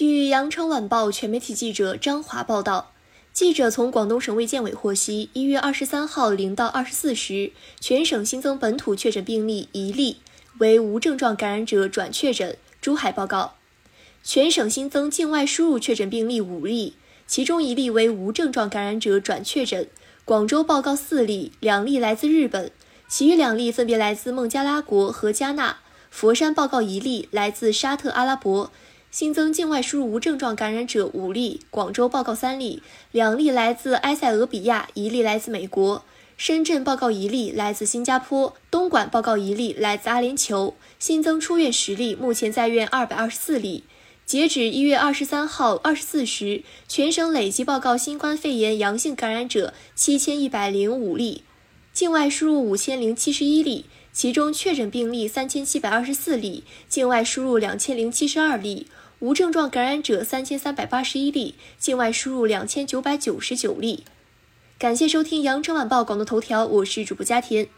据羊城晚报全媒体记者张华报道，记者从广东省卫健委获悉，一月二十三号零到二十四时，全省新增本土确诊病例一例，为无症状感染者转确诊。珠海报告，全省新增境外输入确诊病例五例，其中一例为无症状感染者转确诊。广州报告四例，两例来自日本，其余两例分别来自孟加拉国和加纳。佛山报告一例，来自沙特阿拉伯。新增境外输入无症状感染者五例，广州报告三例，两例来自埃塞俄比亚，一例来自美国。深圳报告一例来自新加坡，东莞报告一例来自阿联酋。新增出院十例，目前在院二百二十四例。截止一月二十三号二十四时，全省累计报告新冠肺炎阳性感染者七千一百零五例，境外输入五千零七十一例，其中确诊病例三千七百二十四例，境外输入两千零七十二例。无症状感染者三千三百八十一例，境外输入两千九百九十九例。感谢收听羊城晚报广东头条，我是主播佳田。